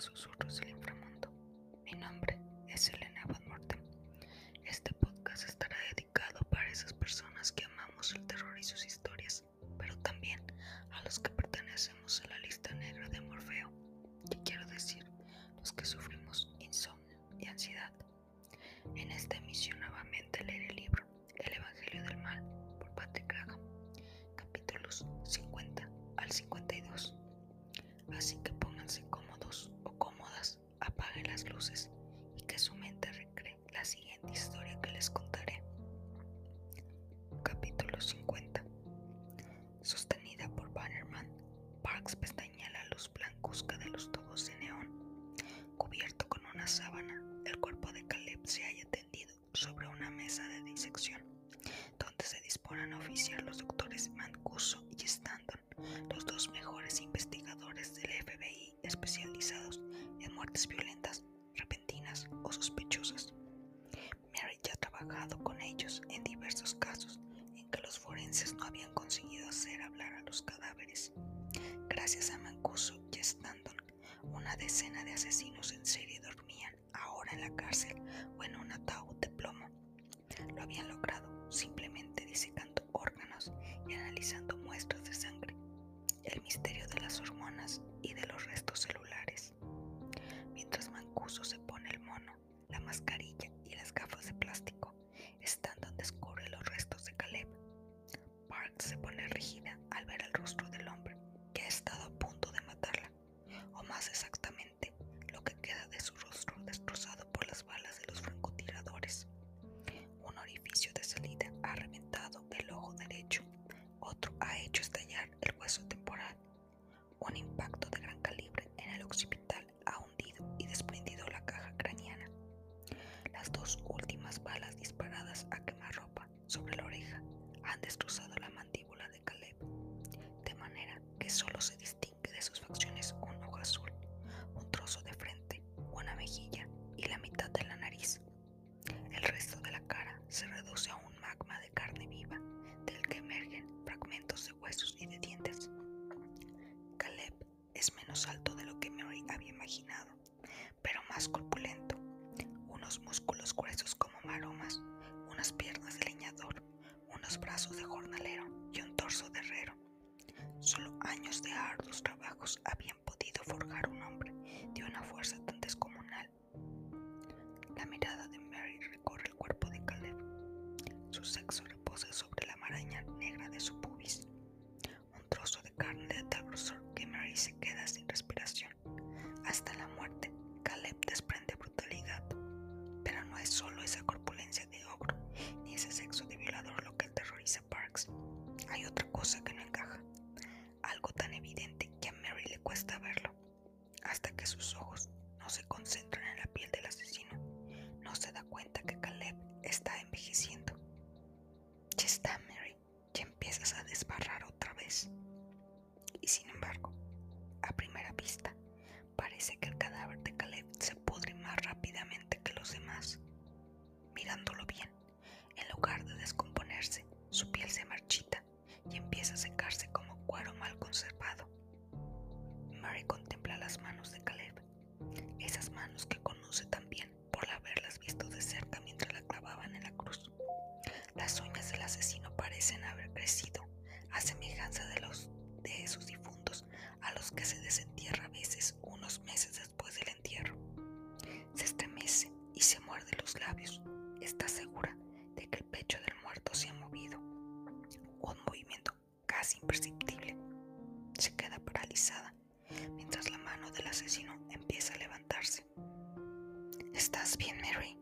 susurros del inframundo. Mi nombre es Elena Van Morten. Este podcast estará dedicado para esas personas que amamos el terror y sus historias, pero también a los que pertenecemos a la lista negra de Morfeo, que quiero decir, los que sufrimos insomnio y ansiedad. En esta emisión nuevamente leeré el libro El Evangelio del Mal por Patrick Graham, capítulos 50 al 52. Así que investigadores del FBI especializados en muertes violentas alto de lo que Mary había imaginado, pero más corpulento, unos músculos gruesos como maromas, unas piernas de leñador, unos brazos de jornalero y un torso de herrero. Solo años de arduos trabajos habían podido forjar un hombre de una fuerza está segura de que el pecho del muerto se ha movido. Un movimiento casi imperceptible. Se queda paralizada mientras la mano del asesino empieza a levantarse. ¿Estás bien, Mary?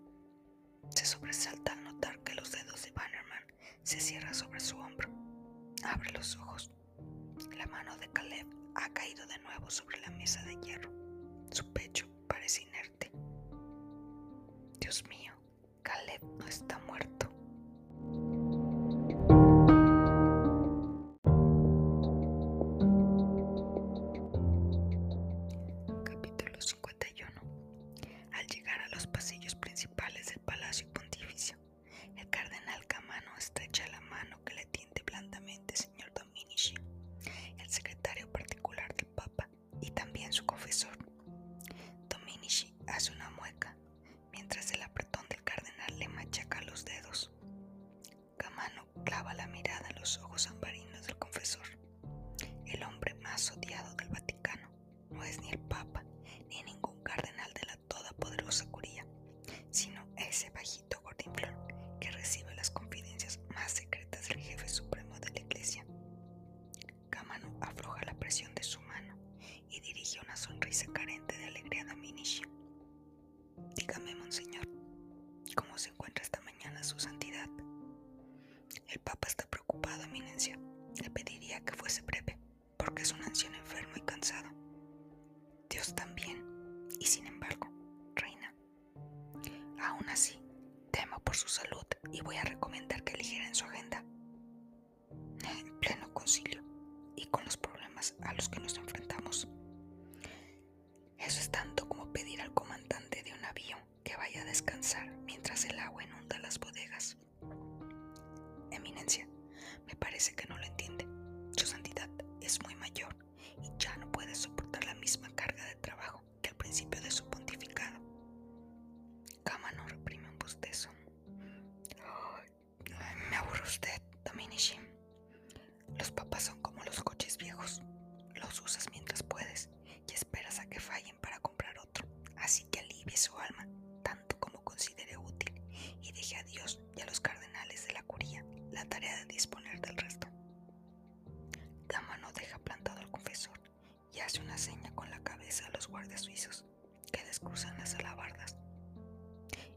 Se sobresalta al notar que los dedos de Bannerman se cierran sobre su hombro. Abre los ojos. La mano de Caleb ha caído de nuevo sobre la mesa de hierro. Su pecho parece inerte. Dios mío, Caleb no está muerto. El papa está preocupado, eminencia. Le pediría que fuese breve, porque es un anciano enfermo y cansado. Dios también, y sin embargo, reina. Aún así, temo por su salud y voy a recomendar que en su agenda. En pleno concilio y con los problemas a los que nos enfrentamos. Hace una seña con la cabeza a los guardias suizos que descruzan las alabardas.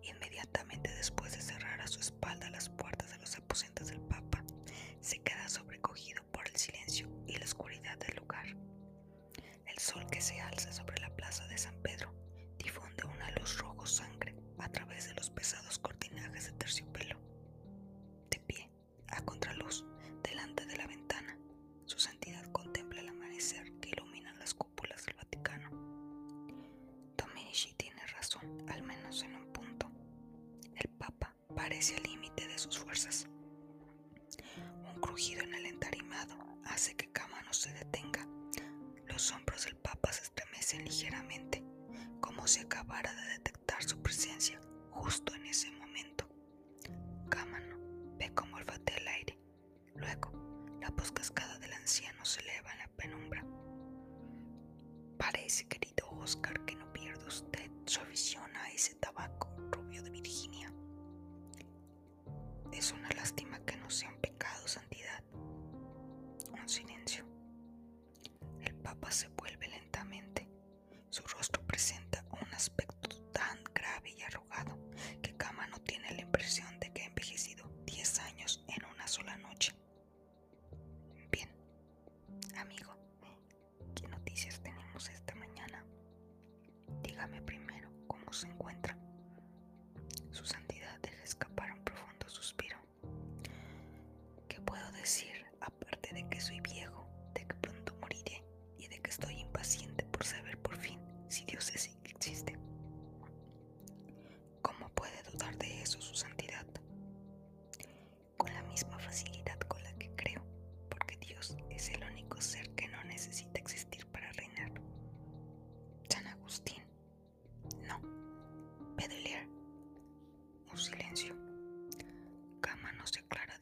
Inmediatamente después de cerrar a su espalda las puertas de los aposentos del Papa, se queda sobrecogido por el silencio y la oscuridad del lugar. El sol que se alza sobre la plaza de San Pedro difunde una luz rojo sangre a través de los pesados al límite de sus fuerzas. Un crujido en el entarimado hace que Cama no se detenga. Los hombros del Papa se estremecen ligeramente, como si acabara de detectar su presencia justo en ese momento. Cámano ve cómo olfatea el aire. Luego, la voz cascada del anciano se eleva en la penumbra. Parece, querido Oscar, que no pierda usted su afición a ese tabaco rubio de Virginia. Es una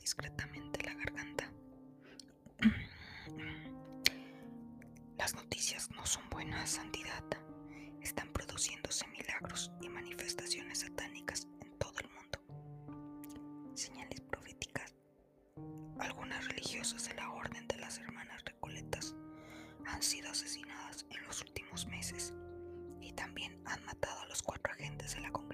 discretamente la garganta. Las noticias no son buenas, santidad. Están produciéndose milagros y manifestaciones satánicas en todo el mundo. Señales proféticas. Algunas religiosas de la Orden de las Hermanas Recoletas han sido asesinadas en los últimos meses y también han matado a los cuatro agentes de la Congregación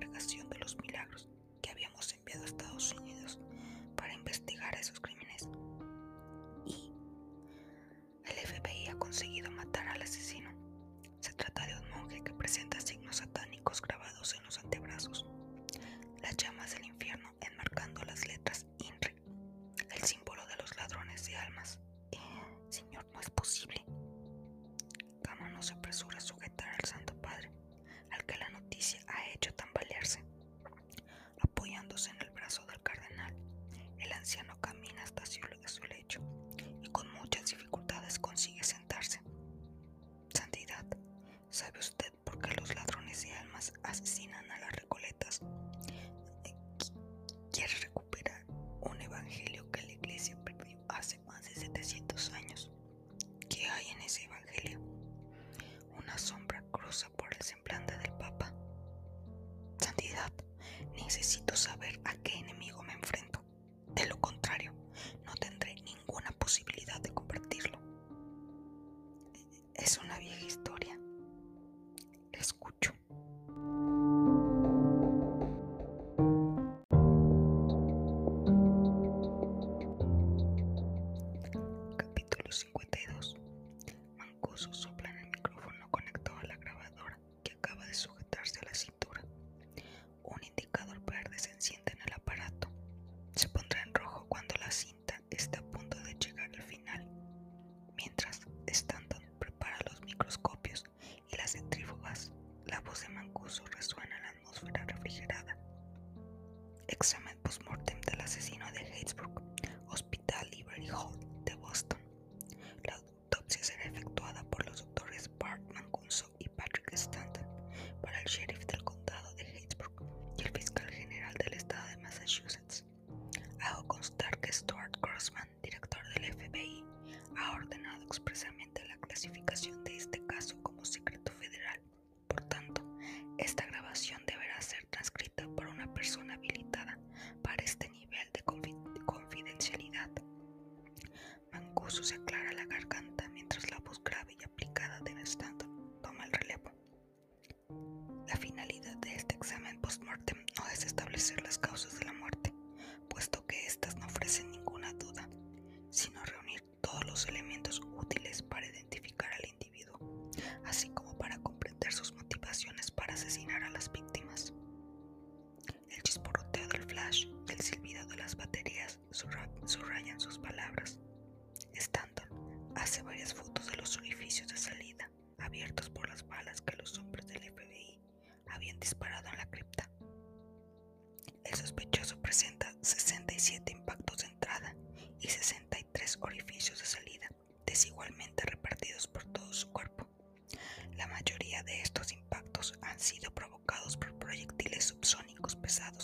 clasificación de este caso como secreto federal. Por tanto, esta grabación deberá ser transcrita por una persona habilitada para este nivel de confidencialidad. Mancuso se aclara la garganta mientras la voz grave y aplicada de Stanton toma el relevo. La finalidad de este examen post-mortem no es establecer las causas de la muerte, puesto que éstas no ofrecen ninguna duda, sino reunir todos los elementos de salida, desigualmente repartidos por todo su cuerpo. La mayoría de estos impactos han sido provocados por proyectiles subsónicos pesados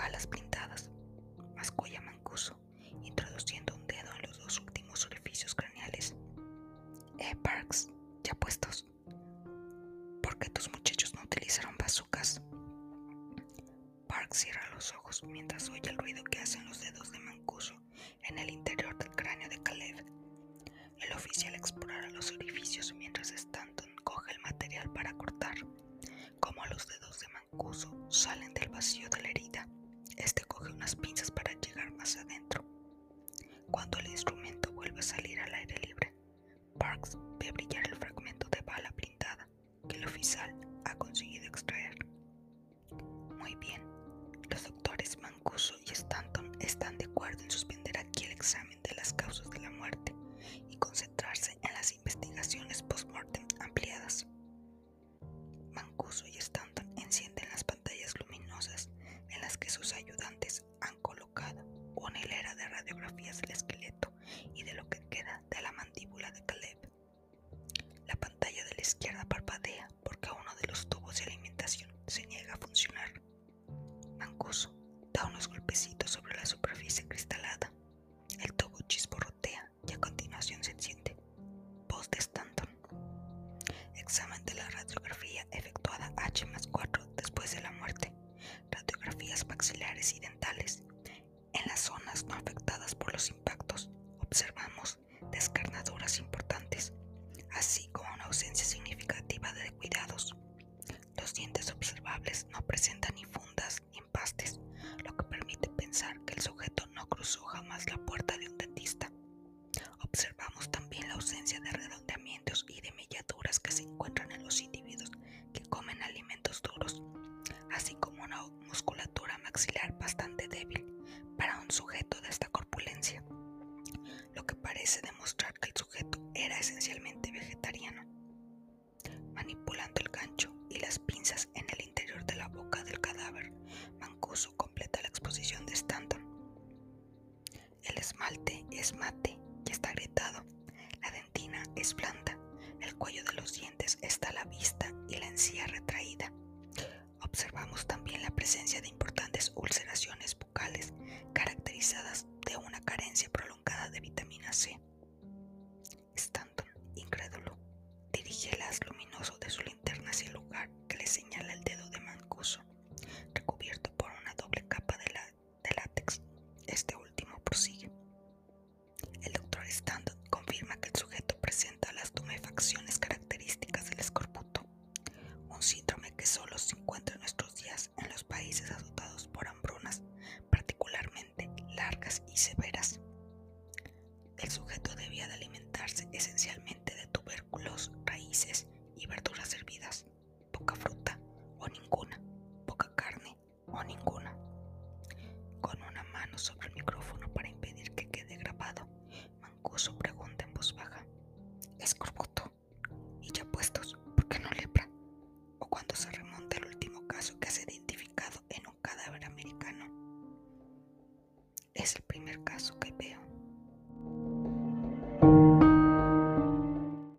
Balas blindadas, mascoya mancuso, introduciendo un dedo en los dos últimos orificios craneales. Eh, Parks, ya puestos. ¿Por qué tus muchachos no utilizaron bazucas? Parks cierra los ojos mientras oye el ruido que hacen los dedos de Mancuso en el interior del cráneo de Caleb. El oficial explora los orificios mientras Stanton coge el material para cortar. Como los dedos de Mancuso salen unas pinzas para llegar más adentro. Cuando el instrumento vuelve a salir al aire libre, Parks ve brillar el fragmento de bala blindada que el oficial parece demostrar que el sujeto era esencialmente vegetariano. Manipulando el gancho y las pinzas en el interior de la boca del cadáver, Mancuso completa la exposición de Stanton. El esmalte es mate y está agrietado. La dentina es blanda. El cuello de los dientes está a la vista y la encía retraída. Observamos también la presencia de importantes ulceraciones bucales caracterizadas de